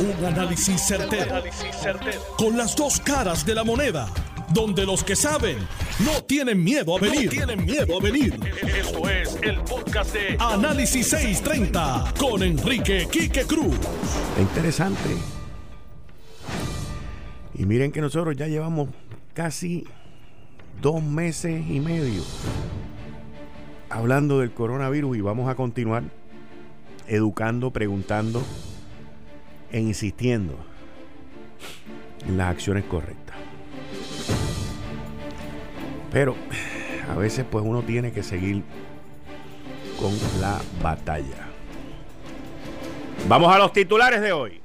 Un análisis certero, Con las dos caras de la moneda. Donde los que saben no tienen miedo a venir. tienen miedo a venir. Esto es el podcast de Análisis 630 con Enrique Quique Cruz. interesante. Y miren que nosotros ya llevamos casi dos meses y medio hablando del coronavirus y vamos a continuar educando, preguntando e insistiendo en las acciones correctas. Pero a veces pues uno tiene que seguir con la batalla. Vamos a los titulares de hoy.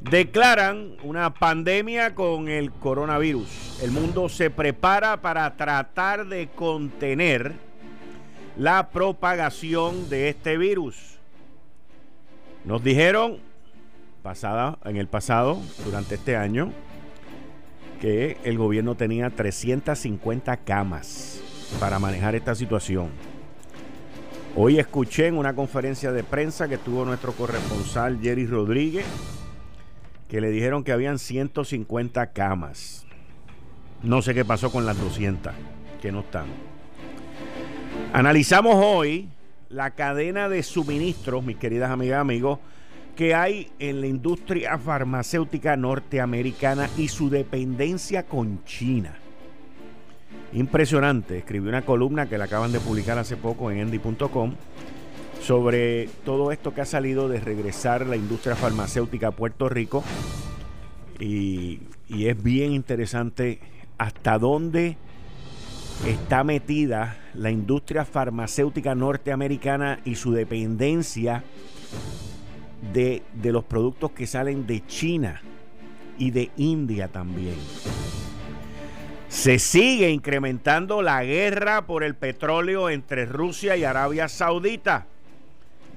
Declaran una pandemia con el coronavirus. El mundo se prepara para tratar de contener la propagación de este virus. Nos dijeron pasada, en el pasado, durante este año, que el gobierno tenía 350 camas para manejar esta situación. Hoy escuché en una conferencia de prensa que tuvo nuestro corresponsal Jerry Rodríguez que le dijeron que habían 150 camas. No sé qué pasó con las 200 que no están. Analizamos hoy la cadena de suministros, mis queridas amigas y amigos, que hay en la industria farmacéutica norteamericana y su dependencia con China. Impresionante. Escribí una columna que la acaban de publicar hace poco en endy.com sobre todo esto que ha salido de regresar la industria farmacéutica a Puerto Rico. Y, es bien interesante hasta dónde está metida la industria farmacéutica norteamericana y su dependencia de, de, los productos que salen de China y de India también. Se sigue incrementando la guerra por el petróleo entre Rusia y Arabia Saudita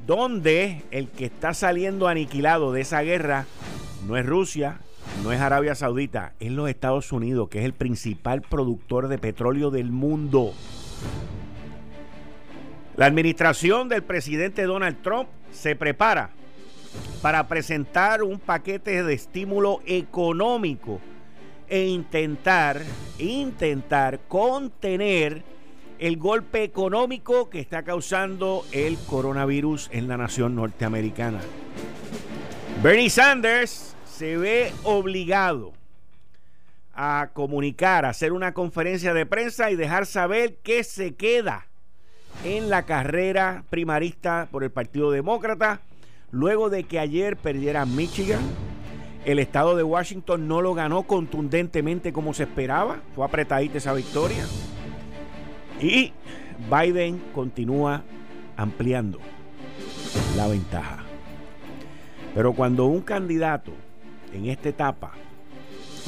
donde el que está saliendo aniquilado de esa guerra no es Rusia, no es Arabia Saudita, es los Estados Unidos, que es el principal productor de petróleo del mundo. La administración del presidente Donald Trump se prepara para presentar un paquete de estímulo económico e intentar, intentar contener el golpe económico que está causando el coronavirus en la nación norteamericana. Bernie Sanders se ve obligado a comunicar, a hacer una conferencia de prensa y dejar saber que se queda en la carrera primarista por el Partido Demócrata, luego de que ayer perdiera Michigan. El estado de Washington no lo ganó contundentemente como se esperaba, fue apretadita esa victoria. Y Biden continúa ampliando la ventaja. Pero cuando un candidato en esta etapa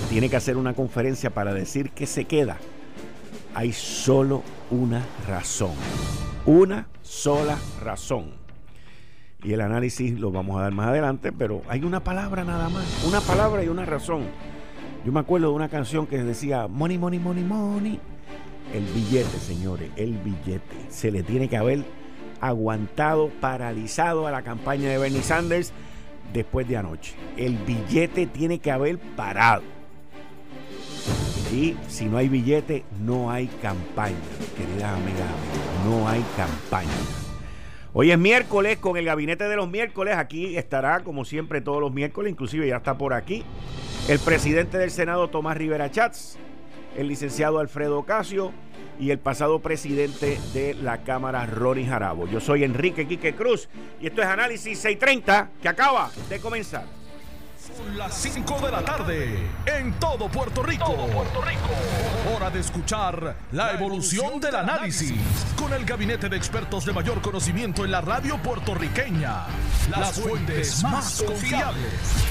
tiene que hacer una conferencia para decir que se queda, hay solo una razón. Una sola razón. Y el análisis lo vamos a dar más adelante, pero hay una palabra nada más. Una palabra y una razón. Yo me acuerdo de una canción que decía, money, money, money, money. El billete, señores, el billete. Se le tiene que haber aguantado, paralizado a la campaña de Bernie Sanders después de anoche. El billete tiene que haber parado. Y si no hay billete, no hay campaña, queridas amigas, no hay campaña. Hoy es miércoles con el gabinete de los miércoles. Aquí estará, como siempre, todos los miércoles, inclusive ya está por aquí, el presidente del Senado, Tomás Rivera Chats el licenciado Alfredo Ocasio y el pasado presidente de la Cámara, Ronnie Jarabo. Yo soy Enrique Quique Cruz y esto es Análisis 630 que acaba de comenzar. Son las 5 de la tarde en todo Puerto Rico. Puerto Rico. Hora de escuchar la evolución del análisis con el gabinete de expertos de mayor conocimiento en la radio puertorriqueña. Las fuentes más confiables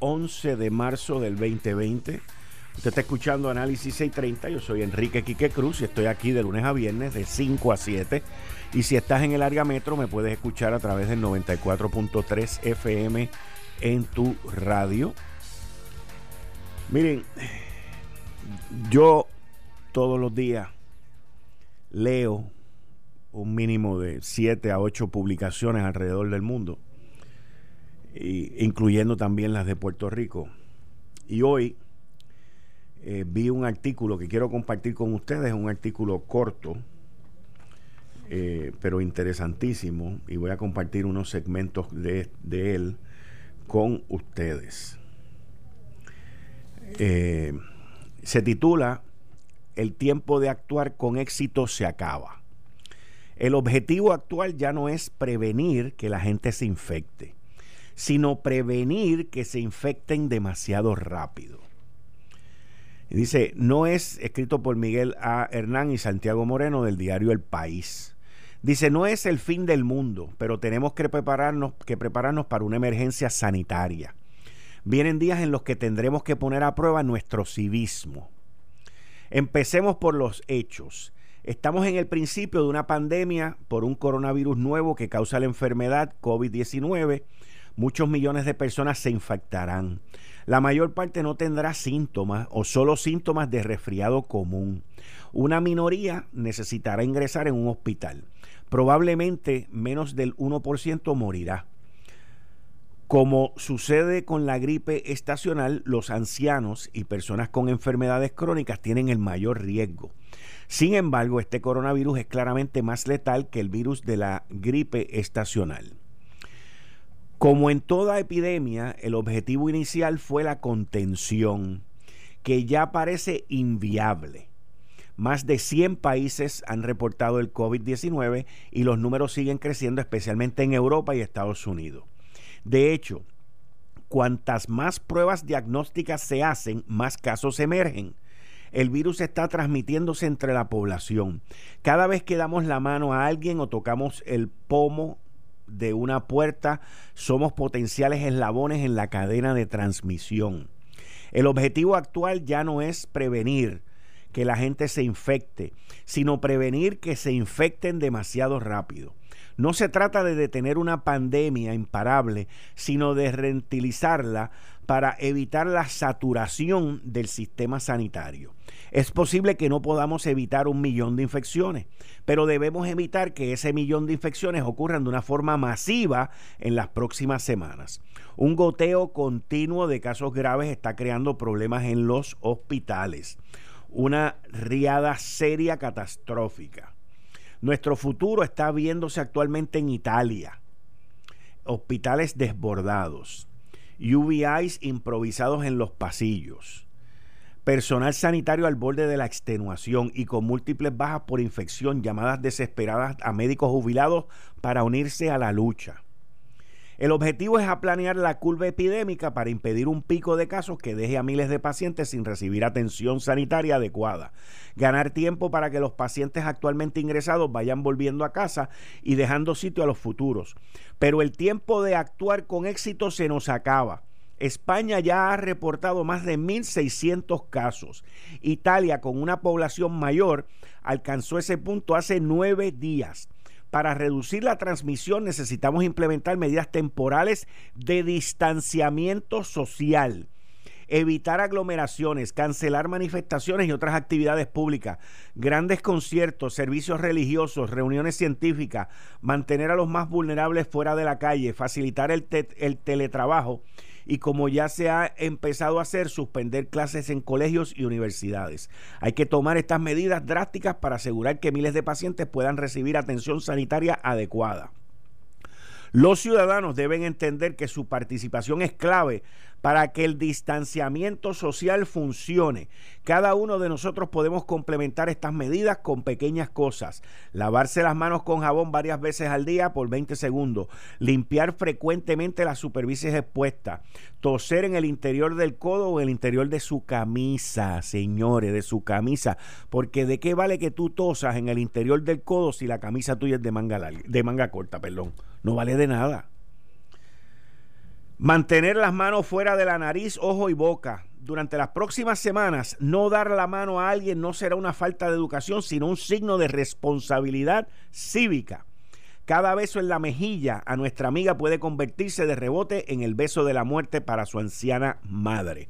11 de marzo del 2020. Usted está escuchando Análisis 630. Yo soy Enrique Quique Cruz y estoy aquí de lunes a viernes de 5 a 7. Y si estás en el área metro, me puedes escuchar a través del 94.3 FM en tu radio. Miren, yo todos los días leo un mínimo de 7 a 8 publicaciones alrededor del mundo, incluyendo también las de Puerto Rico. Y hoy eh, vi un artículo que quiero compartir con ustedes, un artículo corto, eh, pero interesantísimo, y voy a compartir unos segmentos de, él con ustedes. Eh, se titula El tiempo de actuar con éxito se acaba. El objetivo actual ya no es prevenir que la gente se infecte, sino prevenir que se infecten demasiado rápido. Dice, no es escrito por Miguel A. Hernán y Santiago Moreno del diario El País. Dice, no es el fin del mundo, pero tenemos que prepararnos, que prepararnos para una emergencia sanitaria. Vienen días en los que tendremos que poner a prueba nuestro civismo. Empecemos por los hechos. Estamos en el principio de una pandemia por un coronavirus nuevo que causa la enfermedad COVID-19. Muchos millones de personas se infectarán. La mayor parte no tendrá síntomas o solo síntomas de resfriado común. Una minoría necesitará ingresar en un hospital. Probablemente menos del 1% morirá. Como sucede con la gripe estacional, los ancianos y personas con enfermedades crónicas tienen el mayor riesgo. Sin embargo, este coronavirus es claramente más letal que el virus de la gripe estacional. Como en toda epidemia, el objetivo inicial fue la contención, que ya parece inviable. Más de 100 países han reportado el COVID-19 y los números siguen creciendo, especialmente en Europa y Estados Unidos. De hecho, cuantas más pruebas diagnósticas se hacen, más casos emergen el virus está transmitiéndose entre la población. Cada vez que damos la mano a alguien o tocamos el pomo de una puerta, somos potenciales eslabones en la cadena de transmisión. El objetivo actual ya no es prevenir que la gente se infecte, sino prevenir que se infecten demasiado rápido. No se trata de detener una pandemia imparable, sino de rentilizarla para evitar la saturación del sistema sanitario. Es posible que no podamos evitar un millón de infecciones, pero debemos evitar que ese millón de infecciones ocurran de una forma masiva en las próximas semanas. Un goteo continuo de casos graves está creando problemas en los hospitales. Una riada seria catastrófica. Nuestro futuro está viéndose actualmente en Italia. Hospitales desbordados UBIs improvisados en los pasillos, personal sanitario al borde de la extenuación y con múltiples bajas por infección, llamadas desesperadas a médicos jubilados para unirse a la lucha. El objetivo es aplanear la curva epidémica para impedir un pico de casos que deje a miles de pacientes sin recibir atención sanitaria adecuada. Ganar tiempo para que los pacientes actualmente ingresados vayan volviendo a casa y dejando sitio a los futuros. Pero el tiempo de actuar con éxito se nos acaba. España ya ha reportado más de 1.600 casos. Italia, con una población mayor, alcanzó ese punto hace nueve días. Para reducir la transmisión necesitamos implementar medidas temporales de distanciamiento social, evitar aglomeraciones, cancelar manifestaciones y otras actividades públicas, grandes conciertos, servicios religiosos, reuniones científicas, mantener a los más vulnerables fuera de la calle, facilitar el, el teletrabajo y como ya se ha empezado a hacer, suspender clases en colegios y universidades. Hay que tomar estas medidas drásticas para asegurar que miles de pacientes puedan recibir atención sanitaria adecuada. Los ciudadanos deben entender que su participación es clave para que el distanciamiento social funcione. Cada uno de nosotros podemos complementar estas medidas con pequeñas cosas. Lavarse las manos con jabón varias veces al día por 20 segundos. Limpiar frecuentemente las superficies expuestas. Toser en el interior del codo o en el interior de su camisa, señores, de su camisa. Porque de qué vale que tú tosas en el interior del codo si la camisa tuya es de manga, de manga corta, perdón. No vale de nada. Mantener las manos fuera de la nariz, ojo y boca. Durante las próximas semanas, no dar la mano a alguien no será una falta de educación, sino un signo de responsabilidad cívica. Cada beso en la mejilla a nuestra amiga puede convertirse de rebote en el beso de la muerte para su anciana madre.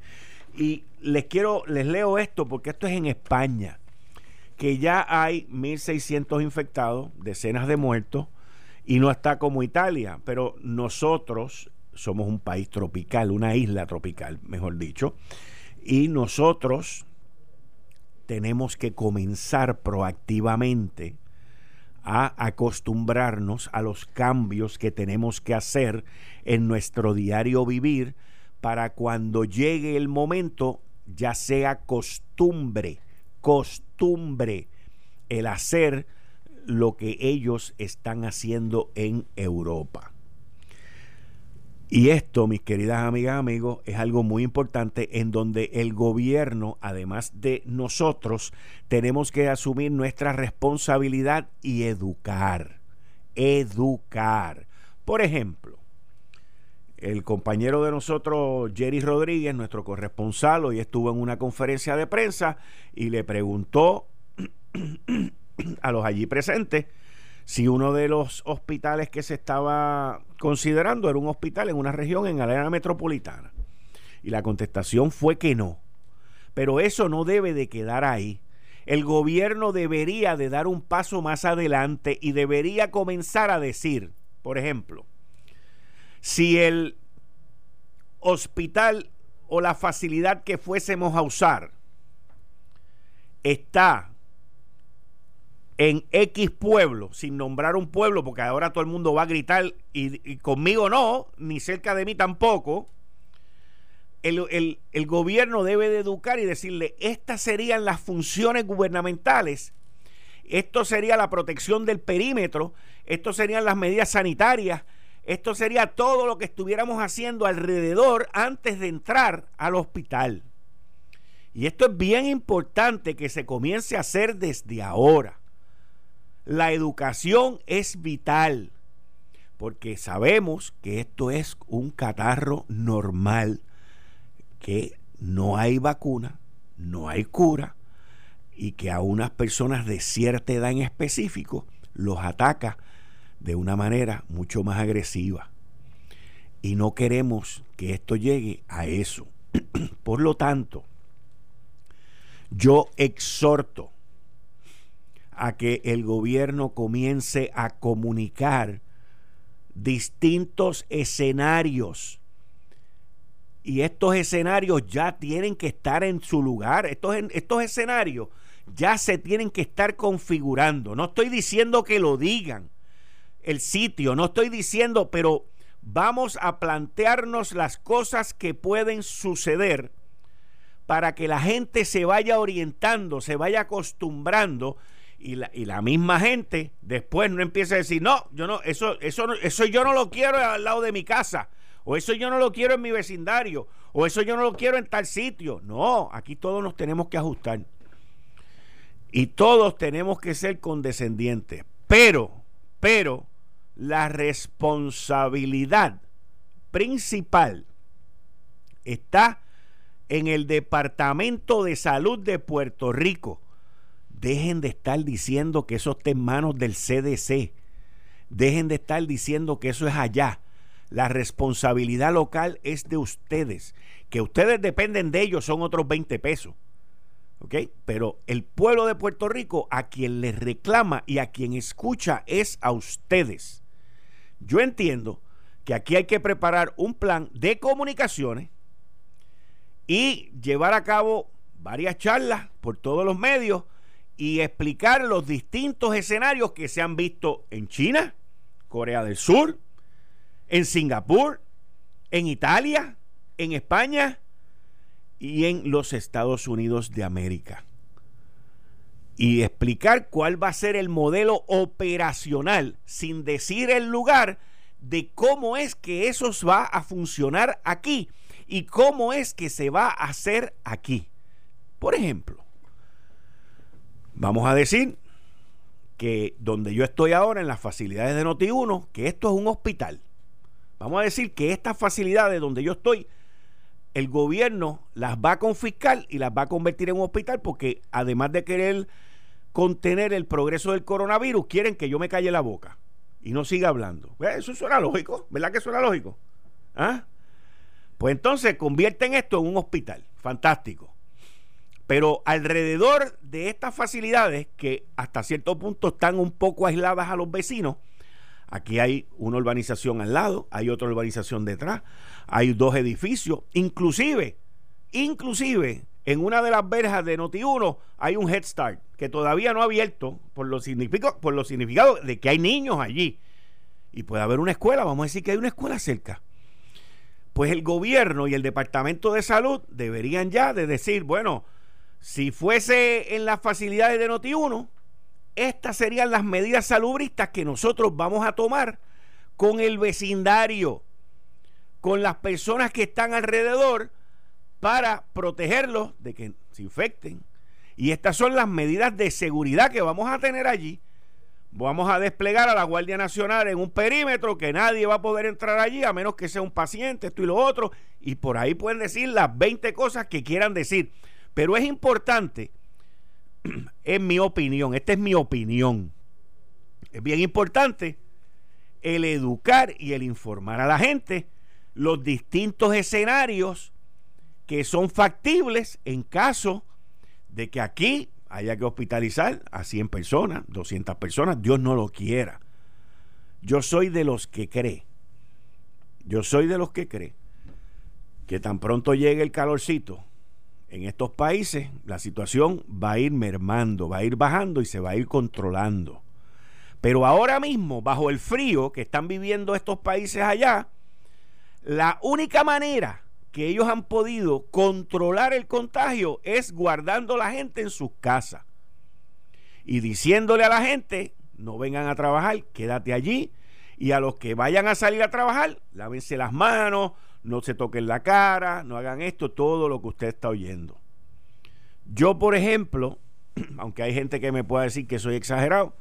Y les quiero, les leo esto porque esto es en España, que ya hay 1.600 infectados, decenas de muertos, y no está como Italia, pero nosotros somos un país tropical, una isla tropical, mejor dicho, y nosotros tenemos que comenzar proactivamente a acostumbrarnos a los cambios que tenemos que hacer en nuestro diario vivir para cuando llegue el momento ya sea costumbre, costumbre el hacer lo que ellos están haciendo en Europa. Y esto, mis queridas amigas, amigos, es algo muy importante en donde el gobierno, además de nosotros, tenemos que asumir nuestra responsabilidad y educar. Educar. Por ejemplo, el compañero de nosotros, Jerry Rodríguez, nuestro corresponsal, hoy estuvo en una conferencia de prensa y le preguntó a los allí presentes si uno de los hospitales que se estaba considerando era un hospital en una región en la área metropolitana. Y la contestación fue que no. Pero eso no debe de quedar ahí. El gobierno debería de dar un paso más adelante y debería comenzar a decir, por ejemplo, si el hospital o la facilidad que fuésemos a usar está en X pueblo, sin nombrar un pueblo, porque ahora todo el mundo va a gritar y, conmigo no, ni cerca de mí tampoco, el, gobierno debe de educar y decirle, estas serían las funciones gubernamentales, esto sería la protección del perímetro, esto serían las medidas sanitarias, esto sería todo lo que estuviéramos haciendo alrededor antes de entrar al hospital. Y esto es bien importante que se comience a hacer desde ahora. La educación es vital porque sabemos que esto es un catarro normal, que no hay vacuna, no hay cura y que a unas personas de cierta edad en específico los ataca de una manera mucho más agresiva. Y no queremos que esto llegue a eso. Por lo tanto, yo exhorto a que el gobierno comience a comunicar distintos escenarios. Y estos escenarios ya tienen que estar en su lugar. Estos, estos escenarios ya se tienen que estar configurando. No estoy diciendo que lo digan el sitio, no estoy diciendo, pero vamos a plantearnos las cosas que pueden suceder para que la gente se vaya orientando, se vaya acostumbrando y la, y la misma gente después no empieza a decir, no, yo no, eso, eso, eso yo no lo quiero al lado de mi casa, o eso yo no lo quiero en mi vecindario, o eso yo no lo quiero en tal sitio. No, aquí todos nos tenemos que ajustar. Y todos tenemos que ser condescendientes. Pero, pero, la responsabilidad principal está en el Departamento de Salud de Puerto Rico Dejen de estar diciendo que eso está en manos del CDC. Dejen de estar diciendo que eso es allá. La responsabilidad local es de ustedes. Que ustedes dependen de ellos son otros 20 pesos. ¿Ok? Pero el pueblo de Puerto Rico a quien les reclama y a quien escucha es a ustedes. Yo entiendo que aquí hay que preparar un plan de comunicaciones y llevar a cabo varias charlas por todos los medios y explicar los distintos escenarios que se han visto en China, Corea del Sur, en Singapur, en Italia, en España y en los Estados Unidos de América. Y explicar cuál va a ser el modelo operacional, sin decir el lugar, de cómo es que eso va a funcionar aquí y cómo es que se va a hacer aquí. Por ejemplo, vamos a decir que donde yo estoy ahora en las facilidades de Noti1, que esto es un hospital. Vamos a decir que estas facilidades donde yo estoy, el gobierno las va a confiscar y las va a convertir en un hospital porque además de querer contener el progreso del coronavirus, quieren que yo me calle la boca y no siga hablando. Pues eso suena lógico, ¿verdad que suena lógico? ¿Ah? Pues entonces convierten esto en un hospital. Fantástico. Pero alrededor de estas facilidades, que hasta cierto punto están un poco aisladas a los vecinos, aquí hay una urbanización al lado, hay otra urbanización detrás, hay dos edificios, inclusive, inclusive en una de las verjas de Noti1 hay un Head Start que todavía no ha abierto por lo, por lo significado de que hay niños allí. Y puede haber una escuela, vamos a decir que hay una escuela cerca. Pues el gobierno y el Departamento de Salud deberían ya de decir, bueno, si fuese en las facilidades de Noti1, estas serían las medidas salubristas que nosotros vamos a tomar con el vecindario, con las personas que están alrededor para protegerlos de que se infecten. Y estas son las medidas de seguridad que vamos a tener allí. Vamos a desplegar a la Guardia Nacional en un perímetro que nadie va a poder entrar allí a menos que sea un paciente, esto y lo otro. Y por ahí pueden decir las 20 cosas que quieran decir. Pero es importante, en mi opinión, esta es mi opinión, es bien importante el educar y el informar a la gente los distintos escenarios que son factibles en caso de que aquí haya que hospitalizar a 100 personas, 200 personas, Dios no lo quiera. Yo soy de los que cree, yo soy de los que cree que tan pronto llegue el calorcito en estos países la situación va a ir mermando, va a ir bajando y se va a ir controlando. Pero ahora mismo, bajo el frío que están viviendo estos países allá, la única manera que ellos han podido controlar el contagio es guardando a la gente en sus casas y diciéndole a la gente, no vengan a trabajar, quédate allí. Y a los que vayan a salir a trabajar, lávense las manos, no se toquen la cara, no hagan esto, todo lo que usted está oyendo. Yo, por ejemplo, aunque hay gente que me pueda decir que soy exagerado,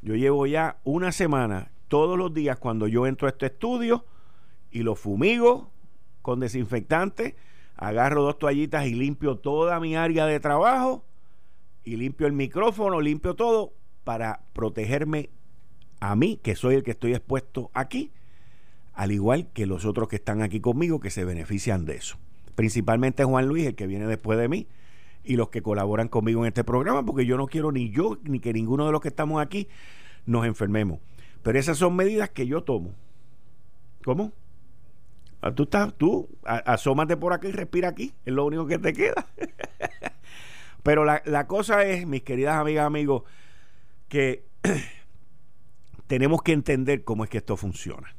yo llevo ya una semana, todos los días cuando yo entro a este estudio y lo fumigo con desinfectante, agarro dos toallitas y limpio toda mi área de trabajo y limpio el micrófono, limpio todo para protegerme a mí, que soy el que estoy expuesto aquí, al igual que los otros que están aquí conmigo que se benefician de eso. Principalmente Juan Luis, el que viene después de mí, y los que colaboran conmigo en este programa, porque yo no quiero ni yo ni que ninguno de los que estamos aquí nos enfermemos. Pero esas son medidas que yo tomo. ¿Cómo? Ah, tú estás, tú, asómate por aquí y respira aquí, es lo único que te queda. Pero la, la cosa es, mis queridas amigas, amigos, que tenemos que entender cómo es que esto funciona.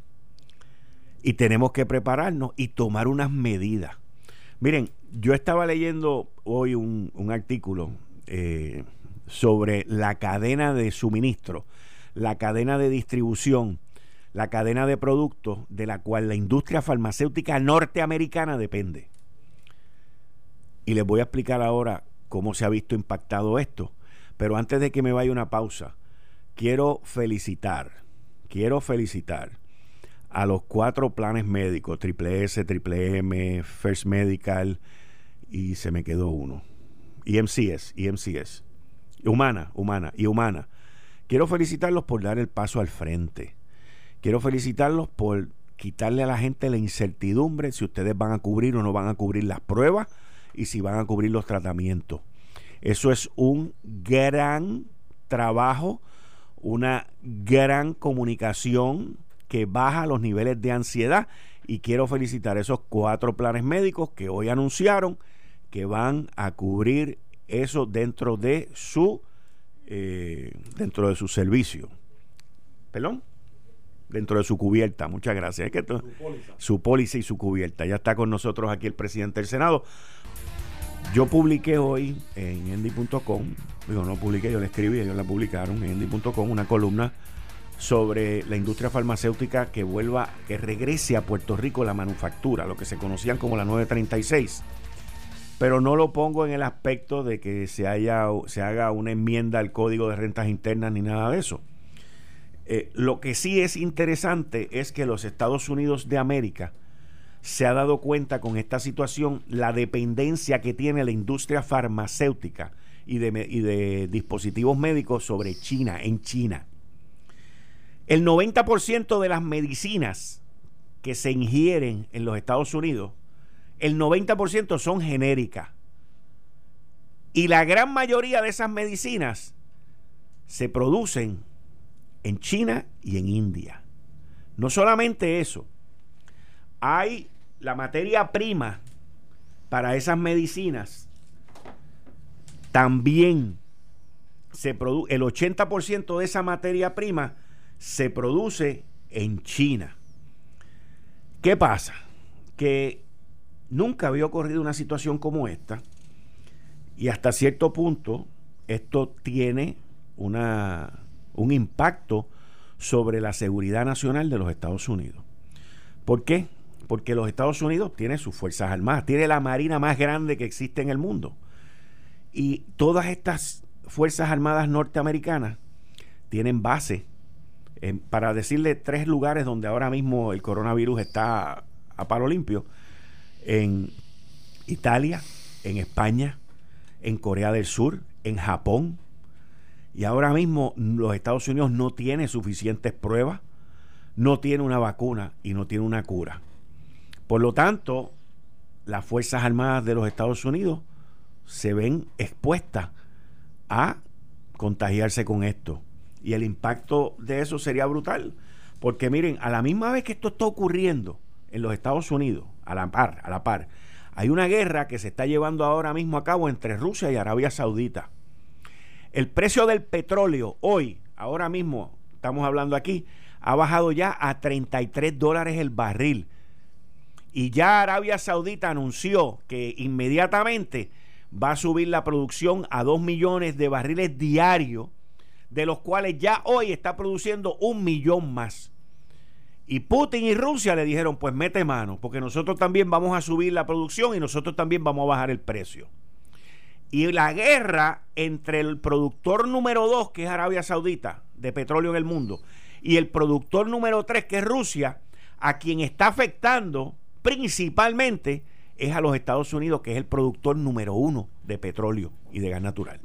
Y tenemos que prepararnos y tomar unas medidas. Miren, yo estaba leyendo hoy un, artículo eh, sobre la cadena de suministro, la cadena de distribución, la cadena de productos de la cual la industria farmacéutica norteamericana depende. Y les voy a explicar ahora cómo se ha visto impactado esto. Pero antes de que me vaya una pausa, quiero felicitar, quiero felicitar a los cuatro planes médicos, triple S, triple M, First Medical, y se me quedó uno. IMCS, IMCS. Humana, humana y humana. Quiero felicitarlos por dar el paso al frente. Quiero felicitarlos por quitarle a la gente la incertidumbre si ustedes van a cubrir o no van a cubrir las pruebas y si van a cubrir los tratamientos. Eso es un gran trabajo, una gran comunicación que baja los niveles de ansiedad y quiero felicitar a esos cuatro planes médicos que hoy anunciaron que van a cubrir eso dentro de su eh, dentro de su servicio. ¿Perdón? dentro de su cubierta. Muchas gracias. que su, póliza. y su cubierta. Ya está con nosotros aquí el presidente del Senado. Yo publiqué hoy en endy.com, digo, no publiqué, yo la escribí, ellos la publicaron en endy.com, una columna sobre la industria farmacéutica que vuelva, que regrese a Puerto Rico la manufactura, lo que se conocían como la 936. Pero no lo pongo en el aspecto de que se, haya, se haga una enmienda al Código de Rentas Internas ni nada de eso. Eh, lo que sí es interesante es que los Estados Unidos de América se ha dado cuenta con esta situación la dependencia que tiene la industria farmacéutica y de, y de dispositivos médicos sobre China, en China. El 90% de las medicinas que se ingieren en los Estados Unidos, el 90% son genéricas. Y la gran mayoría de esas medicinas se producen en China y en India. No solamente eso, hay la materia prima para esas medicinas también se produce el 80% de esa materia prima se produce en China. ¿Qué pasa? Que nunca había ocurrido una situación como esta y hasta cierto punto esto tiene una, un impacto sobre la seguridad nacional de los Estados Unidos. ¿Por qué? Porque los Estados Unidos tiene sus Fuerzas Armadas, tiene la Marina más grande que existe en el mundo. Y todas estas Fuerzas Armadas norteamericanas tienen base para decirle tres lugares donde ahora mismo el coronavirus está a paro limpio, en Italia, en España, en Corea del Sur, en Japón, y ahora mismo los Estados Unidos no tiene suficientes pruebas, no tiene una vacuna y no tiene una cura. Por lo tanto, las Fuerzas Armadas de los Estados Unidos se ven expuestas a contagiarse con esto. Y el impacto de eso sería brutal. Porque miren, a la misma vez que esto está ocurriendo en los Estados Unidos, a la par, a la par, hay una guerra que se está llevando ahora mismo a cabo entre Rusia y Arabia Saudita. El precio del petróleo hoy, ahora mismo, estamos hablando aquí, ha bajado ya a 33 dólares el barril. Y ya Arabia Saudita anunció que inmediatamente va a subir la producción a 2 millones de barriles diarios de los cuales ya hoy está produciendo un millón más. Y Putin y Rusia le dijeron, pues mete mano, porque nosotros también vamos a subir la producción y nosotros también vamos a bajar el precio. Y la guerra entre el productor número dos, que es Arabia Saudita, de petróleo en el mundo, y el productor número tres, que es Rusia, a quien está afectando principalmente es a los Estados Unidos, que es el productor número uno de petróleo y de gas natural.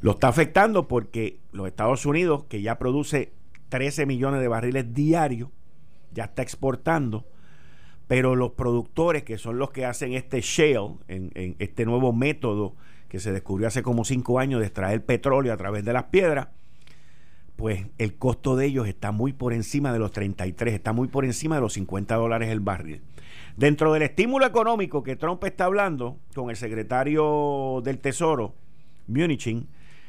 Lo está afectando porque los Estados Unidos, que ya produce 13 millones de barriles diarios, ya está exportando, pero los productores, que son los que hacen este shale, en, este nuevo método que se descubrió hace como cinco años de extraer petróleo a través de las piedras, pues el costo de ellos está muy por encima de los 33, está muy por encima de los 50 dólares el barril. Dentro del estímulo económico que Trump está hablando con el secretario del Tesoro, Munichin,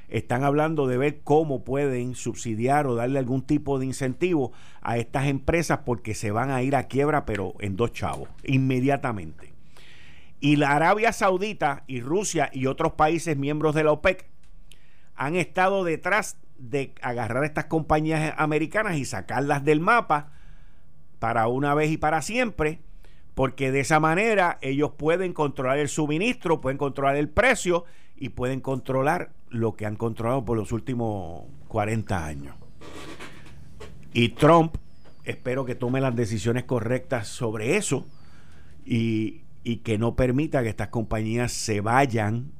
están hablando de ver cómo pueden subsidiar o darle algún tipo de incentivo a estas empresas porque se van a ir a quiebra, pero en dos chavos, inmediatamente. Y la Arabia Saudita y Rusia y otros países miembros de la OPEC han estado detrás de agarrar estas compañías americanas y sacarlas del mapa para una vez y para siempre, porque de esa manera ellos pueden controlar el suministro, pueden controlar el precio y pueden controlar lo que han controlado por los últimos 40 años. Y Trump, espero que tome las decisiones correctas sobre eso y, y que no permita que estas compañías se vayan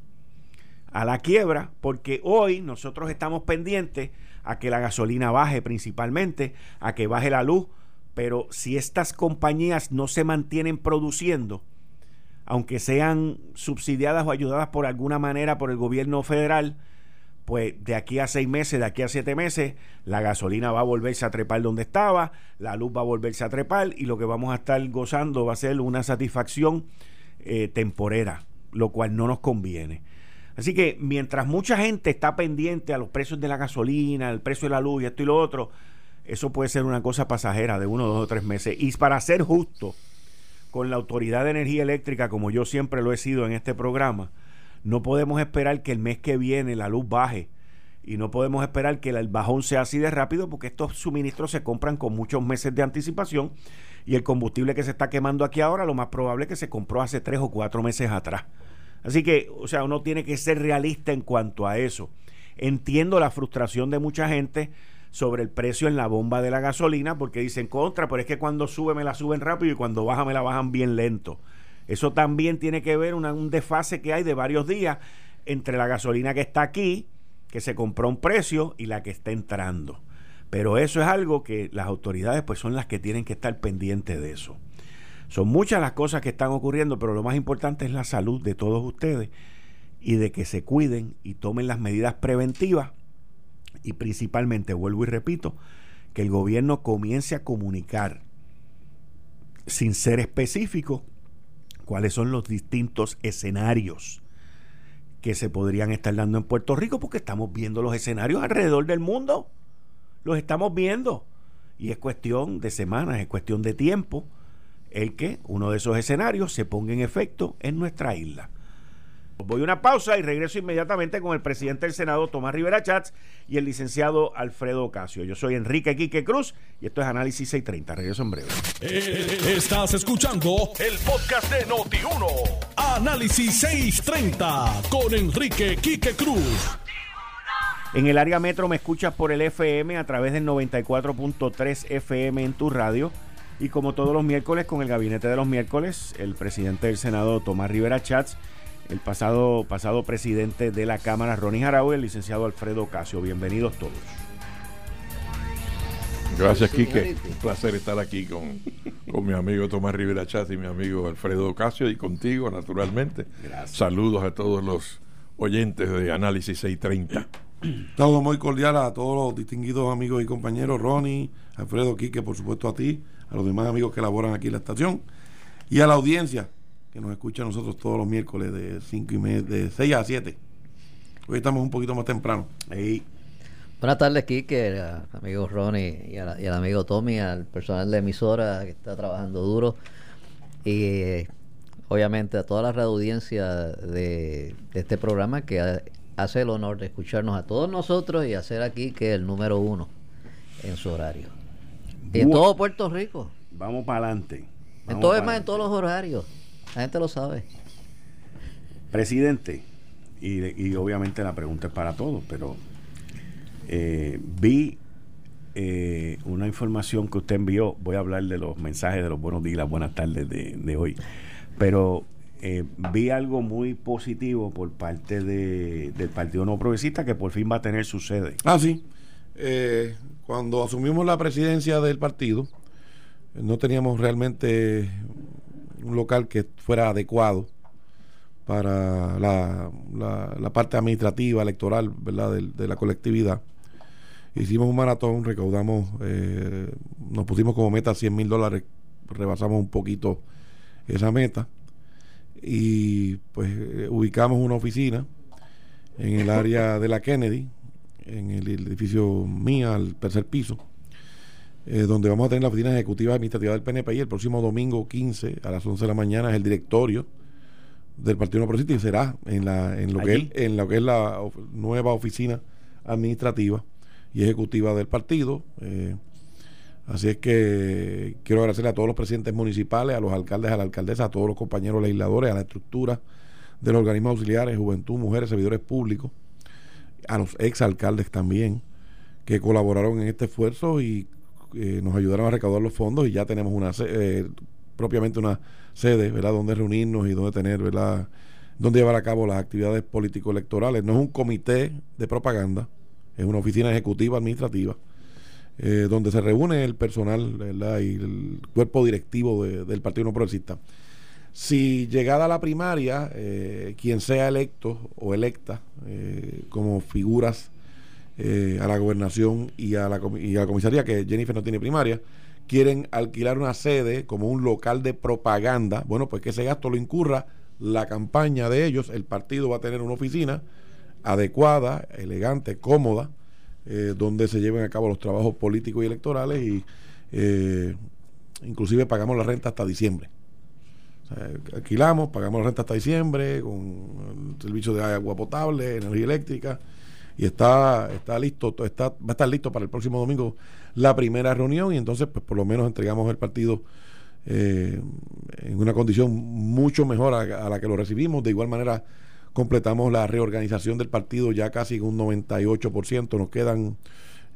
a la quiebra, porque hoy nosotros estamos pendientes a que la gasolina baje principalmente, a que baje la luz, pero si estas compañías no se mantienen produciendo, aunque sean subsidiadas o ayudadas por alguna manera por el gobierno federal, pues de aquí a seis meses, de aquí a siete meses, la gasolina va a volverse a trepar donde estaba, la luz va a volverse a trepar y lo que vamos a estar gozando va a ser una satisfacción eh, temporera, lo cual no nos conviene. Así que mientras mucha gente está pendiente a los precios de la gasolina, el precio de la luz y esto y lo otro, eso puede ser una cosa pasajera de uno, dos o tres meses. Y para ser justo con la Autoridad de Energía Eléctrica, como yo siempre lo he sido en este programa, no podemos esperar que el mes que viene la luz baje y no podemos esperar que el bajón sea así de rápido porque estos suministros se compran con muchos meses de anticipación y el combustible que se está quemando aquí ahora lo más probable es que se compró hace tres o cuatro meses atrás. Así que, o sea, uno tiene que ser realista en cuanto a eso. Entiendo la frustración de mucha gente sobre el precio en la bomba de la gasolina porque dicen contra, pero es que cuando sube me la suben rápido y cuando baja me la bajan bien lento. Eso también tiene que ver una, un desfase que hay de varios días entre la gasolina que está aquí, que se compró un precio, y la que está entrando. Pero eso es algo que las autoridades pues son las que tienen que estar pendientes de eso. Son muchas las cosas que están ocurriendo, pero lo más importante es la salud de todos ustedes y de que se cuiden y tomen las medidas preventivas y principalmente, vuelvo y repito, que el gobierno comience a comunicar sin ser específico cuáles son los distintos escenarios que se podrían estar dando en Puerto Rico, porque estamos viendo los escenarios alrededor del mundo. Los estamos viendo. Y es cuestión de semanas, es cuestión de tiempo el que uno de esos escenarios se ponga en efecto en nuestra isla. Voy a una pausa y regreso inmediatamente con el presidente del Senado, Tomás Rivera Chats, y el licenciado Alfredo Ocasio. Yo soy Enrique Quique Cruz y esto es Análisis 630. Regreso en breve. Eh, estás escuchando el podcast de Noti1. Análisis 630 con Enrique Quique Cruz. En el área metro me escuchas por el FM a través del 94.3 FM en tu radio. Y como todos los miércoles, con el gabinete de los miércoles, el presidente del Senado, Tomás Rivera Chats el pasado, pasado presidente de la Cámara, Ronnie Jarau, y el licenciado Alfredo Casio. Bienvenidos todos. Gracias, Quique. Un placer estar aquí con, mi amigo Tomás Rivera Chat y mi amigo Alfredo Casio y contigo, naturalmente. Saludos a todos los oyentes de Análisis 630. Todo muy cordial a todos los distinguidos amigos y compañeros, Ronnie, Alfredo, Quique, por supuesto a ti, a los demás amigos que laboran aquí en la estación y a la audiencia que nos escucha a nosotros todos los miércoles de cinco y media, de 6 a 7. Hoy estamos un poquito más temprano. Buenas tardes, Kike, amigo Ronnie y, al amigo Tommy, al personal de emisora que está trabajando duro. Y obviamente a toda la reaudiencia de, de este programa que hace el honor de escucharnos a todos nosotros y hacer aquí que el número uno en su horario. Y en todo Puerto Rico. Vamos para adelante. En todo, es más, en todos los horarios. La gente lo sabe. Presidente, y, obviamente la pregunta es para todos, pero eh, vi eh, una información que usted envió, voy a hablar de los mensajes de los buenos días, las buenas tardes de, hoy, pero eh, vi algo muy positivo por parte de, del Partido No Progresista que por fin va a tener su sede. Ah, sí. cuando asumimos la presidencia del partido, no teníamos realmente un local que fuera adecuado para la, la, parte administrativa, electoral, ¿verdad? De, la colectividad. Hicimos un maratón, recaudamos, eh, nos pusimos como meta 100 mil dólares, rebasamos un poquito esa meta y pues eh, ubicamos una oficina en el área de la Kennedy, en el edificio mía, al tercer piso eh, donde vamos a tener la oficina ejecutiva administrativa del PNP y el próximo domingo 15 a las 11 de la mañana es el directorio del Partido No Progresista y será en, la, en, lo que es, en lo que es la nueva oficina administrativa y ejecutiva del partido. Eh, así es que quiero agradecerle a todos los presidentes municipales, a los alcaldes, a la alcaldesa, a todos los compañeros legisladores, a la estructura de los organismos auxiliares, juventud, mujeres, servidores públicos, a los exalcaldes también, que colaboraron en este esfuerzo y eh, nos ayudaron a recaudar los fondos y ya tenemos una eh, propiamente una sede, ¿verdad? Donde reunirnos y donde tener, ¿verdad? Donde llevar a cabo las actividades político-electorales. No es un comité de propaganda, es una oficina ejecutiva administrativa. Eh, donde se reúne el personal y el cuerpo directivo del Partido No Progresista. Si llegada la primaria, quien sea electo o electa como figuras eh, a la gobernación y a, la, comisaría, que Jennifer no tiene primaria, quieren alquilar una sede como un local de propaganda, bueno, pues que ese gasto lo incurra la campaña de ellos, el partido va a tener una oficina adecuada, elegante, cómoda, eh, donde se lleven a cabo los trabajos políticos y electorales y eh, inclusive pagamos la renta hasta diciembre. alquilamos, pagamos la renta hasta diciembre con el servicio de agua potable, energía eléctrica y está, está listo, está, va a estar listo para el próximo domingo la primera reunión y entonces pues por lo menos entregamos el partido eh, en una condición mucho mejor a, la que lo recibimos. De igual manera completamos la reorganización del partido ya casi un 98%, nos quedan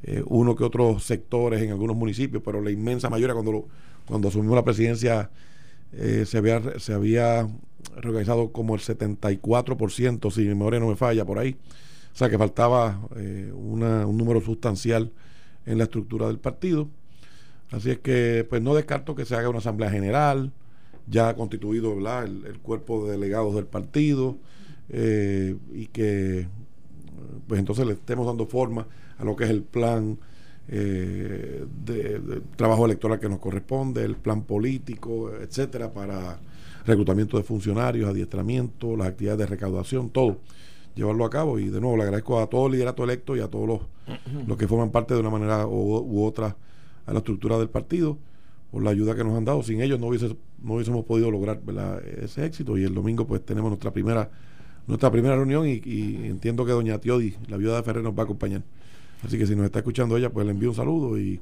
eh, uno que otros sectores en algunos municipios, pero la inmensa mayoría cuando, cuando asumimos la presidencia eh, se, había, se había reorganizado como el 74%, si mi memoria no me falla por ahí. O sea que faltaba eh, un número sustancial en la estructura del partido. Así es que pues no descarto que se haga una asamblea general, ya constituido El, cuerpo de delegados del partido, eh, y que pues entonces le estemos dando forma a lo que es el plan eh, de, trabajo electoral que nos corresponde, el plan político, etcétera, para reclutamiento de funcionarios, adiestramiento, las actividades de recaudación, todo llevarlo a cabo. Y de nuevo le agradezco a todo el liderato electo y a todos los, los que forman parte de una manera u, otra a la estructura del partido por la ayuda que nos han dado. Sin ellos no, hubiese, no hubiésemos podido lograr ese éxito. Y el domingo pues tenemos nuestra primera nuestra primera reunión y, entiendo que doña Tiodi, la viuda de Ferrer, nos va a acompañar. Así que si nos está escuchando ella, pues le envío un saludo y,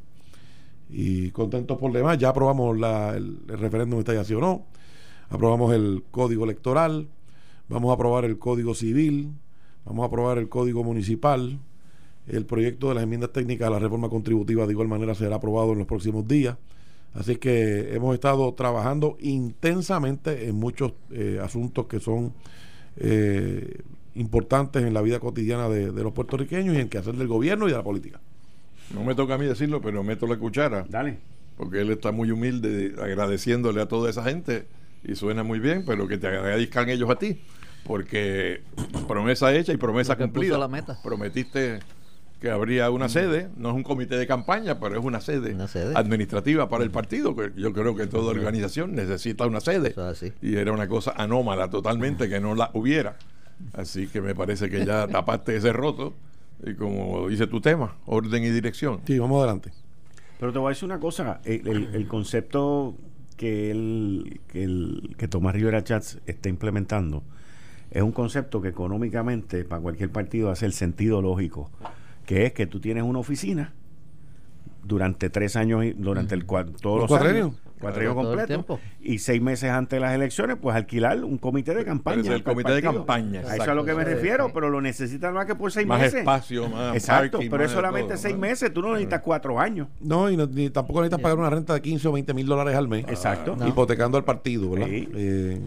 y contentos por demás. Ya aprobamos la, el, referéndum está ya sí o no. Aprobamos el código electoral. Vamos a aprobar el código civil. Vamos a aprobar el código municipal. El proyecto de las enmiendas técnicas a la reforma contributiva de igual manera será aprobado en los próximos días. Así que hemos estado trabajando intensamente en muchos eh, asuntos que son eh, importantes en la vida cotidiana de, los puertorriqueños y en que hacer del gobierno y de la política. No me toca a mí decirlo, pero meto la cuchara. Dale. Porque él está muy humilde agradeciéndole a toda esa gente y suena muy bien, pero que te agradezcan ellos a ti. Porque promesa hecha y promesa cumplida. La meta. Prometiste que habría una sede, no es un comité de campaña, pero es una sede, administrativa para el partido, que yo creo que toda organización necesita una sede. Y era una cosa anómala totalmente que no la hubiera. Así que me parece que ya tapaste ese roto, y como dice tu tema, orden y dirección. Sí, vamos adelante. Pero te voy a decir una cosa, el, concepto que, el, que, el, que Tomás Rivera Chats está implementando es un concepto que económicamente para cualquier partido hace el sentido lógico que es que tú tienes una oficina durante tres años, durante el todos los, cuatro años, cuatro completo, y seis meses antes de las elecciones, pues alquilar un comité de campaña. Pero el comité de campaña. A eso es a lo que me refiero, pero lo necesitan más que por seis meses. Más espacio, más Exacto, pero es solamente seis meses, tú no necesitas cuatro años. No, y ni tampoco necesitas pagar una renta de 15 o 20 mil dólares al mes. Exacto. Hipotecando al partido, ¿verdad? Eh,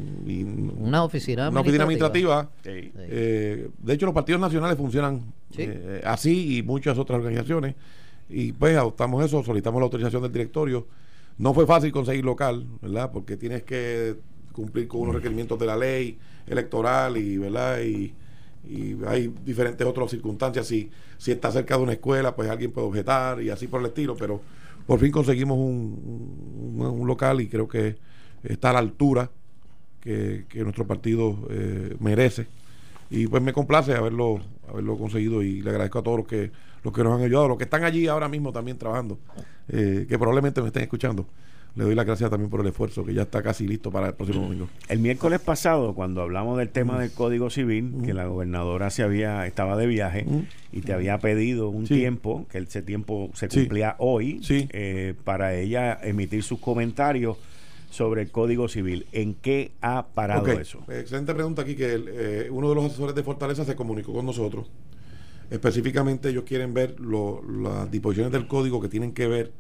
una oficina Una oficina administrativa. Eh, de hecho, los partidos nacionales funcionan eh, así y muchas otras organizaciones. Y pues adoptamos eso, solicitamos la autorización del directorio. No fue fácil conseguir local, ¿verdad? Porque tienes que cumplir con unos requerimientos de la ley electoral y, ¿verdad? Y, hay diferentes otras circunstancias. Si, si está cerca de una escuela, pues alguien puede objetar y así por el estilo, pero por fin conseguimos un, un, local y creo que está a la altura que, nuestro partido eh, merece. Y pues me complace haberlo, haberlo conseguido y le agradezco a todos los que los que nos han ayudado, los que están allí ahora mismo también trabajando, eh, que probablemente me estén escuchando. Le doy las gracias también por el esfuerzo, que ya está casi listo para el próximo domingo. El miércoles pasado, cuando hablamos del tema del Código Civil, que la gobernadora se había estaba de viaje y te había pedido un tiempo, que ese tiempo se cumplía hoy, eh, para ella emitir sus comentarios sobre el Código Civil. ¿En qué ha parado eso? Excelente pregunta aquí, que eh, uno de los asesores de Fortaleza se comunicó con nosotros Específicamente ellos quieren ver las disposiciones del código que tienen que ver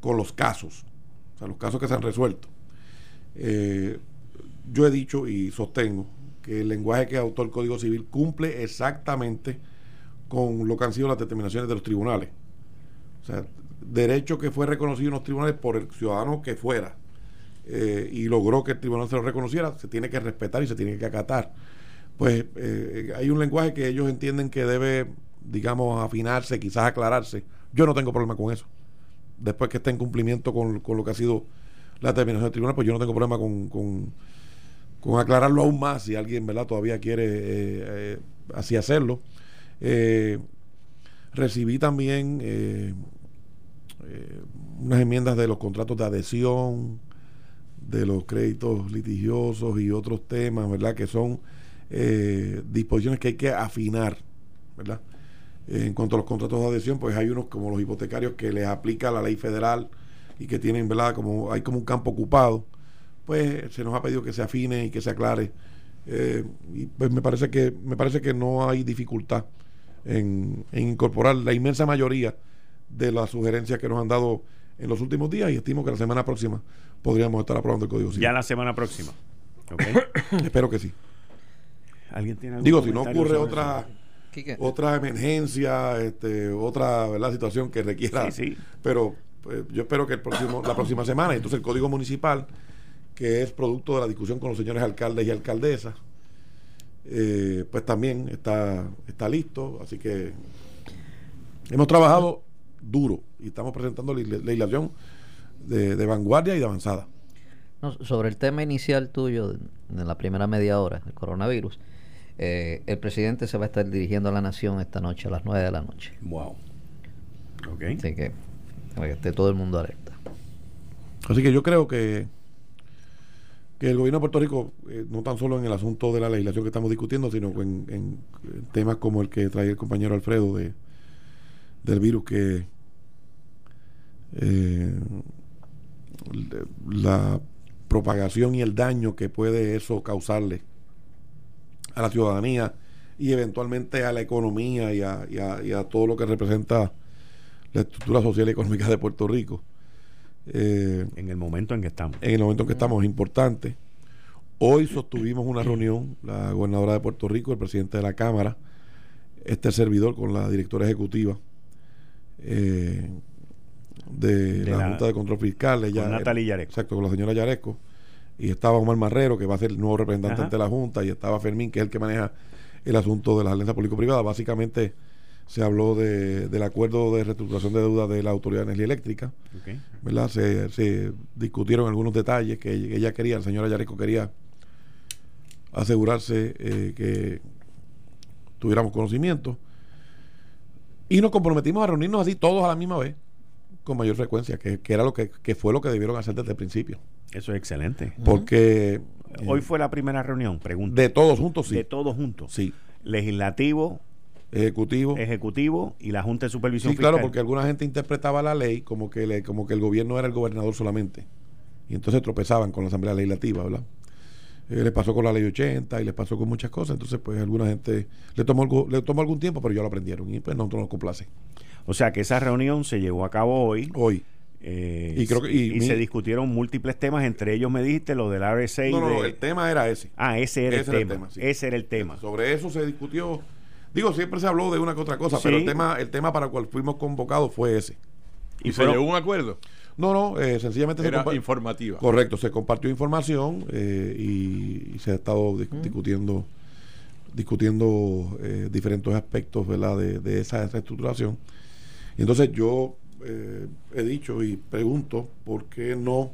con los casos, o sea, los casos que se han resuelto. Eh, yo he dicho y sostengo que el lenguaje que adoptó el Código Civil cumple exactamente con lo que han sido las determinaciones de los tribunales. O sea, derecho que fue reconocido en los tribunales por el ciudadano que fuera eh, y logró que el tribunal se lo reconociera, se tiene que respetar y se tiene que acatar. Pues eh, hay un lenguaje que ellos entienden que debe digamos, afinarse, quizás aclararse. Yo no tengo problema con eso. Después que esté en cumplimiento con, lo que ha sido la determinación del tribunal, pues yo no tengo problema con, con, aclararlo aún más si alguien, ¿verdad?, todavía quiere eh, así hacerlo. Recibí también unas enmiendas de los contratos de adhesión, de los créditos litigiosos y otros temas, ¿verdad? Que son eh, disposiciones que hay que afinar, ¿verdad? en cuanto a los contratos de adhesión, pues hay unos como los hipotecarios que les aplica la ley federal y que tienen, ¿verdad? Como hay como un campo ocupado, pues se nos ha pedido que se afine y que se aclare. Eh, y pues me parece que me parece que no hay dificultad en, en incorporar la inmensa mayoría de las sugerencias que nos han dado en los últimos días y estimo que la semana próxima podríamos estar aprobando el código civil. Ya la semana próxima. Espero que sí. ¿Alguien tiene algún Digo, si no ocurre otra otra emergencia, este, otra ¿verdad? situación que requiera. Sí, sí. Pero pues, yo espero que el próximo, la próxima semana, entonces el código municipal, que es producto de la discusión con los señores alcaldes y alcaldesas, eh, pues también está, está listo. Así que hemos trabajado duro y estamos presentando le- legislación de, de vanguardia y de avanzada. No, sobre el tema inicial tuyo de, de la primera media hora, el coronavirus, eh, el presidente se va a estar dirigiendo a la nación esta noche, a las 9 de la noche. Wow. Ok. Así que, para que esté todo el mundo alerta. Así que yo creo que, que el gobierno de Puerto Rico, eh, no tan solo en el asunto de la legislación que estamos discutiendo, sino en, en, temas como el que trae el compañero Alfredo de, del virus que eh, la propagación y el daño que puede eso causarle a la ciudadanía y eventualmente a la economía y a, y a- y a todo lo que representa la estructura social y económica de Puerto Rico. Eh, En el momento en que estamos. en el momento en que estamos es importante. Hoy sostuvimos una reunión, la gobernadora de Puerto Rico, el presidente de la Cámara, este servidor con la directora ejecutiva eh, de, De la, la- Junta de Control Fiscal. Ella, con Natalie Yaresco. Exacto, con la señora Yaresco. Y estaba Omar Marrero, que va a ser el nuevo representante Ajá. ante la Junta, y estaba Fermín, que es el que maneja el asunto de las alianzas público-privadas. Básicamente se habló de- del acuerdo de reestructuración de deuda de la Autoridad de Energía Eléctrica. ¿verdad? Se, se discutieron algunos detalles que ella, ella quería, la señora Yareco quería asegurarse eh, que tuviéramos conocimiento. Y nos comprometimos a reunirnos así todos a la misma vez, con mayor frecuencia, que, que era lo que, que fue lo que debieron hacer desde el principio. Eso es excelente. Porque eh, Hoy fue la primera reunión, pregunta. de todos juntos, sí. De todos juntos. Sí. Legislativo, Ejecutivo. Ejecutivo y la Junta de Supervisión Sí, claro, Fiscal. porque alguna gente interpretaba la ley como que, le, como que el gobierno era el gobernador solamente. Y entonces tropezaban con la Asamblea Legislativa, ¿verdad? Eh, les pasó con la ley 80 y les pasó con muchas cosas. Entonces, pues alguna gente le tomó, algo- le tomó algún tiempo, pero ya lo aprendieron. Y pues nosotros nos complace. O sea que esa reunión se llevó a cabo hoy. Hoy. eh, Y creo que- y y mi- se discutieron múltiples temas, entre ellos me dijiste lo del RSA. No, no, de- no, el tema era ese. Ah, ese era Ese el era el tema. tema, sí. Ese era el tema. Sobre eso se discutió. Digo, siempre se habló de una que otra cosa, Sí. pero el tema, el tema para el cual fuimos convocados fue ese. Y, se llegó a un acuerdo. No, no, eh, sencillamente se Era compa- informativa. Correcto, se compartió información eh, y, y se ha estado dis- discutiendo discutiendo eh, diferentes aspectos ¿verdad? De, de esa reestructuración. Entonces yo eh, he dicho y pregunto por qué no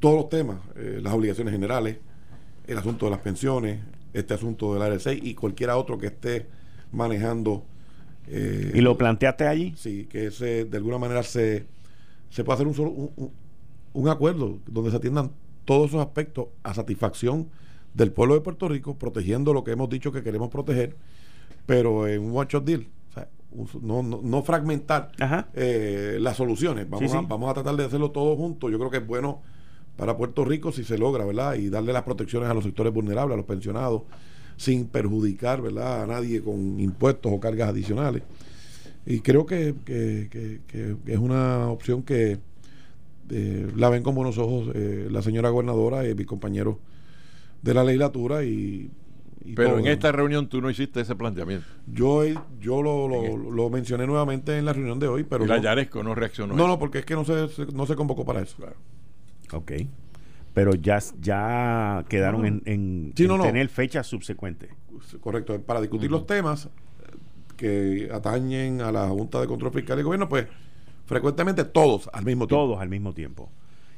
todos los temas, eh, las obligaciones generales, el asunto de las pensiones, este asunto del RSA y cualquiera otro que esté manejando. eh, ¿Y lo planteaste allí? Sí, que se, de alguna manera se, se puede hacer un, solo, un acuerdo donde se atiendan todos esos aspectos a satisfacción del pueblo de Puerto Rico, protegiendo lo que hemos dicho que queremos proteger, pero en un one-shot deal. No, no, no fragmentar eh, las soluciones. Vamos, Sí, a, sí. vamos a tratar de hacerlo todos juntos. Yo creo que es bueno para Puerto Rico si se logra, ¿verdad? Y darle las protecciones a los sectores vulnerables, a los pensionados, sin perjudicar, ¿verdad? A nadie con impuestos o cargas adicionales. Y creo que- que- que es una opción que eh, la ven con buenos ojos eh, la señora gobernadora y mis compañeros de la legislatura y, y Pero todo. en esta reunión tú no hiciste ese planteamiento. yo yo lo, lo, lo mencioné nuevamente en la reunión de hoy pero y la no, Yaresco no reaccionó. no, no, porque es que no se, se- no se convocó para eso. Ok. Pero ya, ya quedaron en, en- Sí, en no, no. tener fechas subsecuentes. Correcto. Para discutir los temas eh, que atañen a la Junta de Control Fiscal y Gobierno, pues frecuentemente todos al mismo tiempo. Todos al mismo tiempo.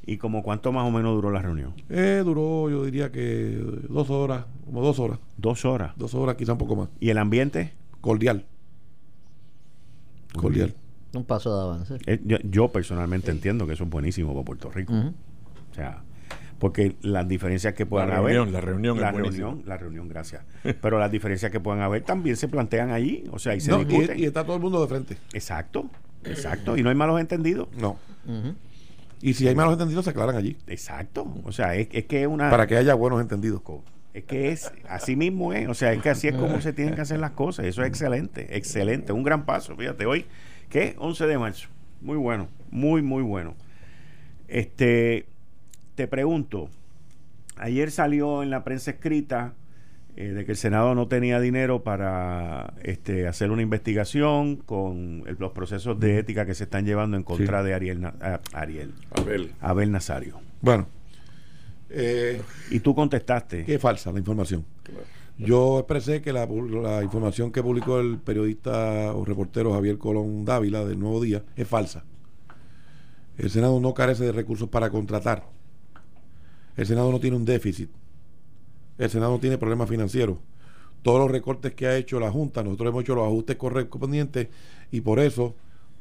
¿Y como cuánto más o menos duró la reunión? Eh, duró, yo diría que dos horas, como dos horas. Dos horas. Dos horas, quizá un poco más. ¿Y el ambiente? Cordial. Cordial. Un paso de avance. Eh, yo, yo personalmente entiendo que eso es buenísimo para Puerto Rico. O sea, porque las diferencias que puedan La haber. reunión, la reunión La reunión, la reunión, gracias. Pero las diferencias que puedan haber también se plantean allí. O sea, y se No, y, discuten. y está todo el mundo de frente. Exacto, exacto. Y no hay malos entendidos. No. Ujú. Y si hay malos entendidos, se aclaran allí. Exacto. O sea, es, es que es una. Para que haya buenos entendidos. Es que es, así mismo es, o sea, es que así es como se tienen que hacer las cosas. Eso es excelente, excelente, un gran paso. Fíjate, hoy, ¿qué? 11 de marzo. Muy bueno, muy, muy bueno. Este, te pregunto, ayer salió en la prensa escrita eh, de que el Senado no tenía dinero para este, hacer una investigación con el- los procesos de ética que se están llevando en contra de Ariel, Ariel, Abel. Abel Nazario. Bueno. Eh, Y tú contestaste. que es falsa la información. Yo expresé que la, la información que publicó el periodista o reportero Javier Colón Dávila del Nuevo Día es falsa. El Senado no carece de recursos para contratar. El Senado no tiene un déficit. El Senado no tiene problemas financieros. Todos los recortes que ha hecho la Junta, nosotros hemos hecho los ajustes correspondientes y por eso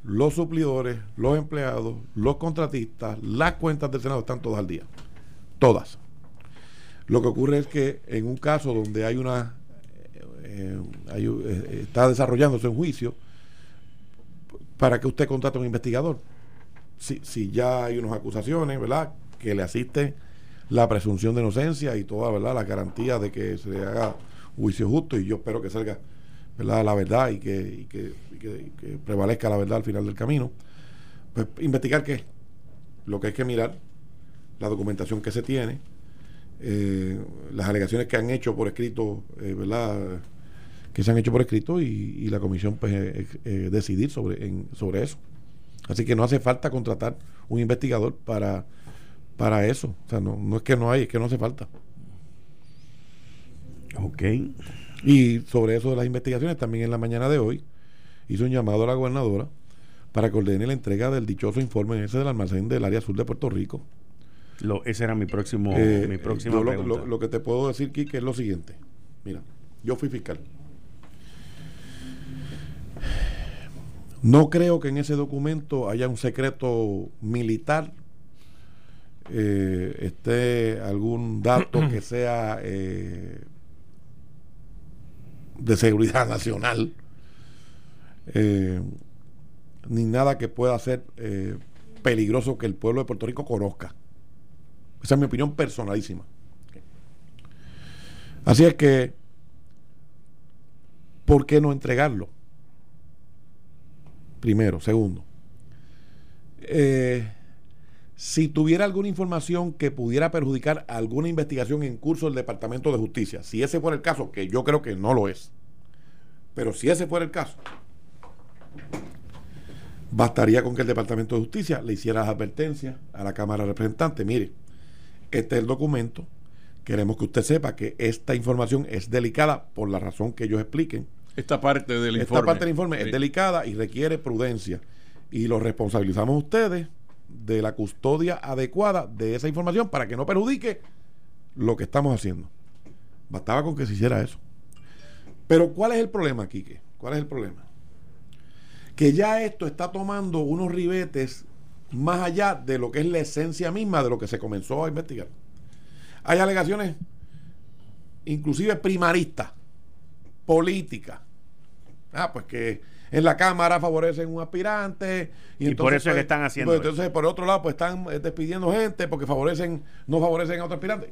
los suplidores, los empleados, los contratistas, las cuentas del Senado están todas al día. Todas. Lo que ocurre es que en un caso donde hay una eh, hay eh, está desarrollándose un juicio, ¿para que usted contrate un investigador? Si, si ya hay unas acusaciones, ¿verdad? Que le asiste la presunción de inocencia y toda, ¿verdad? La garantía de que se le haga juicio justo y yo espero que salga, ¿verdad? La verdad y que, que, prevalezca la verdad al final del camino. Pues investigar qué? Lo que hay que mirar, la documentación que se tiene, eh, las alegaciones que han hecho por escrito, eh, ¿verdad? Que se han hecho por escrito y, y la comisión pues eh, eh, decidir sobre, en- sobre eso. Así que no hace falta contratar un investigador para, para eso. O sea, no, no es que no hay, es que no hace falta. Ok. Y sobre eso de las investigaciones, también en la mañana de hoy hizo un llamado a la gobernadora para que ordene la entrega del dichoso informe ese del almacén del área sur de Puerto Rico. Lo, ese era mi próximo, Eh, mi próxima yo lo, pregunta. lo- lo que te puedo decir, Kike, es lo siguiente. Mira, yo fui fiscal. No creo que en ese documento haya un secreto militar, eh, esté algún dato que sea eh, de seguridad nacional, eh, ni nada que pueda ser eh, peligroso que el pueblo de Puerto Rico conozca. Esa es mi opinión personalísima. Así es que, ¿por qué no entregarlo? Primero. Segundo, eh, si tuviera alguna información que pudiera perjudicar alguna investigación en curso del Departamento de Justicia, si ese fuera el caso, que yo creo que no lo es, pero si ese fuera el caso, bastaría con que el Departamento de Justicia le hiciera las advertencias a la Cámara de Representantes. Mire, este es el documento. Queremos que usted sepa que esta información es delicada por la razón que ellos expliquen. Esta parte del Esta informe. parte del informe Sí. es delicada y requiere prudencia. Y los responsabilizamos a ustedes de la custodia adecuada de esa información para que no perjudique lo que estamos haciendo. Bastaba con que se hiciera eso. Pero ¿cuál es el problema, Quique? ¿Cuál es el problema? Que ya esto está tomando unos ribetes más allá de lo que es la esencia misma de lo que se comenzó a investigar. Hay alegaciones, inclusive primaristas, políticas. Ah, pues que en la Cámara favorecen un aspirante. Y, Y por eso es que pues, están haciendo pues, eso. entonces, por otro lado, pues están eh, despidiendo gente porque favorecen, no favorecen a otro aspirante.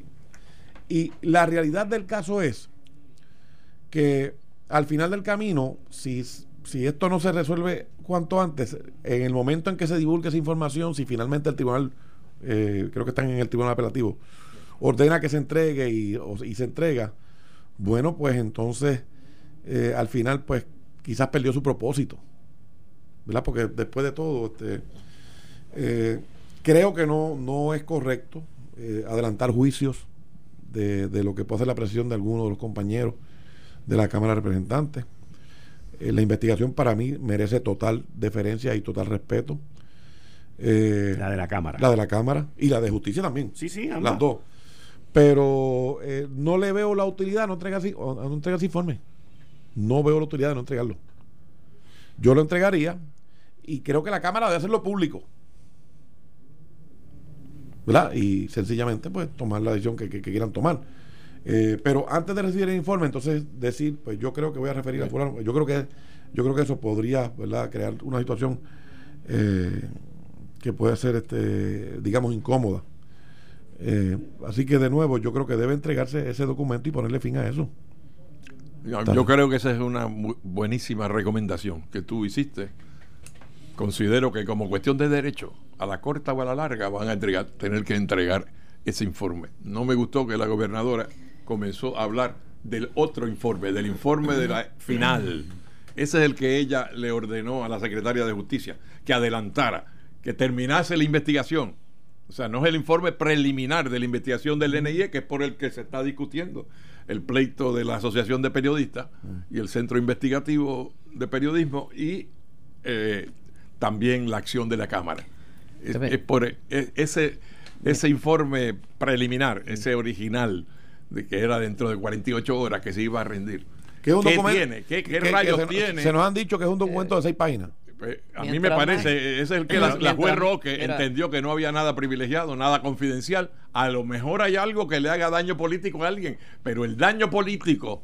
Y la realidad del caso es que al final del camino, si, si esto no se resuelve cuanto antes, en el momento en que se divulgue esa información, si finalmente el tribunal, eh, creo que están en el tribunal apelativo, ordena que se entregue y, o- y se entrega, bueno, pues entonces eh, al final, pues quizás perdió su propósito, ¿verdad? Porque después de todo, este, eh, creo que no, no es correcto eh, adelantar juicios de, de lo que puede ser la presión de algunos de los compañeros de la Cámara de Representantes. Eh, la investigación para mí merece total deferencia y total respeto. Eh, La de la Cámara. la de la Cámara y la de Justicia también. Sí, sí, ambas. Las dos. Pero eh, no le veo la utilidad, no entrega, así- no entrega ese informe. No veo la utilidad de no entregarlo. Yo lo entregaría y creo que la Cámara debe hacerlo público. ¿Verdad? Y sencillamente, pues, tomar la decisión que, que- que quieran tomar. Eh, pero antes de recibir el informe, entonces decir, pues yo creo que voy a referir a fulano. Yo creo que, yo creo que eso podría, ¿verdad?, crear una situación eh, que puede ser, este, digamos, incómoda. Eh, así que de nuevo, yo creo que debe entregarse ese documento y ponerle fin a eso. Yo, yo creo que esa es una buenísima recomendación que tú hiciste. Considero que como cuestión de derecho, a la corta o a la larga van a entregar, tener que entregar ese informe. No me gustó que la gobernadora comenzó a hablar del otro informe, del informe de la final. Ese es el que ella le ordenó a la secretaria de Justicia, que adelantara, que terminase la investigación. O sea, no es el informe preliminar de la investigación del NIE, que es por el que se está discutiendo el pleito de la Asociación de Periodistas y el Centro Investigativo de Periodismo y eh, también la acción de la Cámara. Es, por e- es- ese, ese informe preliminar, ese original, de que era dentro de 48 horas que se iba a rendir. Que es un ¿Qué tiene? ¿Qué, qué que- que rayos se, tiene? Se nos han dicho que es un documento de seis páginas. Eh, a mí me parece, más- ese es el que la, la juez Roque mira. entendió que no había nada privilegiado, nada confidencial. A lo mejor hay algo que le haga daño político a alguien, pero el daño político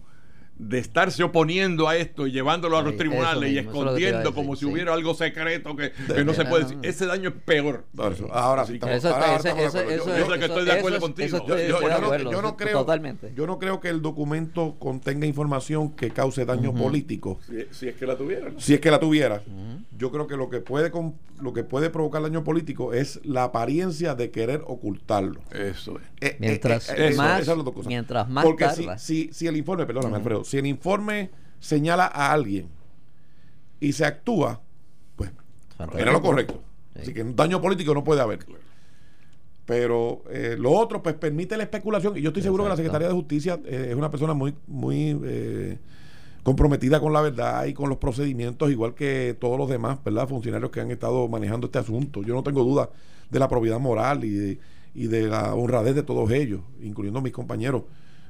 de estarse oponiendo a esto y llevándolo a los Sí, tribunales y escondiendo decir, como si sí. hubiera algo secreto que, que no se puede decir, ese daño es peor. Ahora sí, estamos, Eso, ahora- ahora ese- estamos de eso- acuerdo. eso- Yo- yo sé que estoy de acuerdo contigo. Yo, no, acuerdo, yo no creo, Totalmente. yo no creo que el documento contenga información que cause daño político. Si, si es que la tuvieran. Si es que la tuviera, yo creo que lo que puede con- lo que puede provocar daño político es la apariencia de querer ocultarlo. Eso es. Eh, eh, Mientras eh, eh, más- mientras más Porque tarda. si, si, si el informe, perdóname, Alfredo, si el informe señala a alguien y se actúa, pues era lo correcto. Sí. Así que un daño político no puede haber. Pero eh, lo otro, pues permite la especulación. Y yo estoy seguro que la. Secretaría de Justicia eh, es una persona muy, muy eh, comprometida con la verdad y con los procedimientos, igual que todos los demás, ¿verdad? Funcionarios que han estado manejando este asunto. Yo no tengo duda de la probidad moral y de, y de la honradez de todos ellos, incluyendo mis compañeros,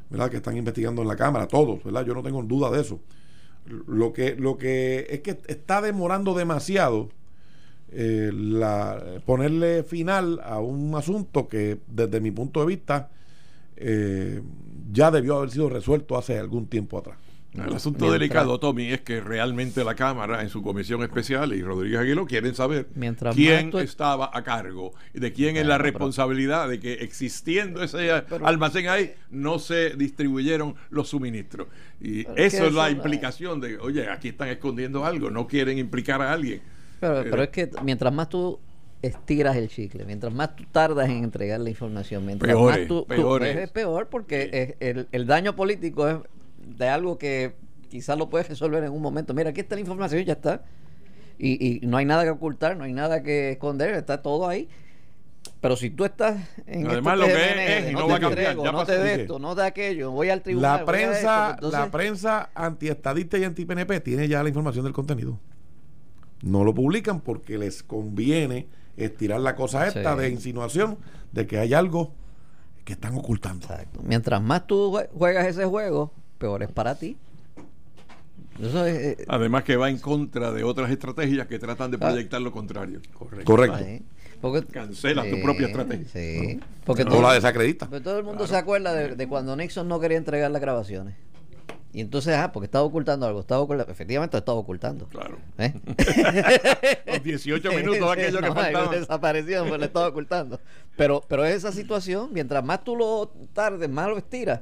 ¿verdad? Que están investigando en la Cámara, todos, ¿verdad? Yo no tengo duda de eso. Lo que, lo que es que está demorando demasiado eh, la, ponerle final a un asunto que desde mi punto de vista eh, ya debió haber sido resuelto hace algún tiempo atrás. El asunto Mientras- delicado, Tommy, es que realmente la Cámara en su comisión especial y Rodríguez Aguilo quieren saber quién tú- estaba a cargo y de quién es la pero- responsabilidad de que existiendo ese almacén ahí no se distribuyeron los suministros. Y es eso que es la eso- implicación de, oye, aquí están escondiendo algo, no quieren implicar a alguien. Pero, pero es que mientras más tú estiras el chicle, mientras más tú tardas en entregar la información, mientras Peor más es, tú, tú- peor es, es. peor porque es- el, el daño político es de algo que quizás lo puedes resolver en un momento. Mira, aquí está la información, ya está. Y, y no hay nada que ocultar, no hay nada que esconder, está todo ahí. Pero si tú estás en Además, lo que es, es no te va a cambiar, entrego, no te de esto, no de aquello, voy al tribunal. La esto, prensa, pues, entonces- la prensa antiestadista y anti-PNP tiene ya la información del contenido. No lo publican porque les conviene estirar la cosa esta Sí. de insinuación de que hay algo que están ocultando. Exacto. Mientras más tú jue- juegas ese juego, peor es para ti. Eso es. eh, Además que va en contra de otras estrategias que tratan de Ah. proyectar lo contrario. Correcto. Correcto. Porque, Cancela tu propia estrategia. Sí. Porque O todo, la desacredita. porque todo el mundo se acuerda de, de cuando Nixon no quería entregar las grabaciones. Y entonces, ah, porque estaba ocultando algo. Estaba ocultando, efectivamente lo estaba ocultando. Claro. ¿Eh? Los 18 minutos aquellos que No, faltaban. Desapareció, pues le estaba ocultando. Pero, pero esa situación, mientras más tú lo tardes, más lo estiras,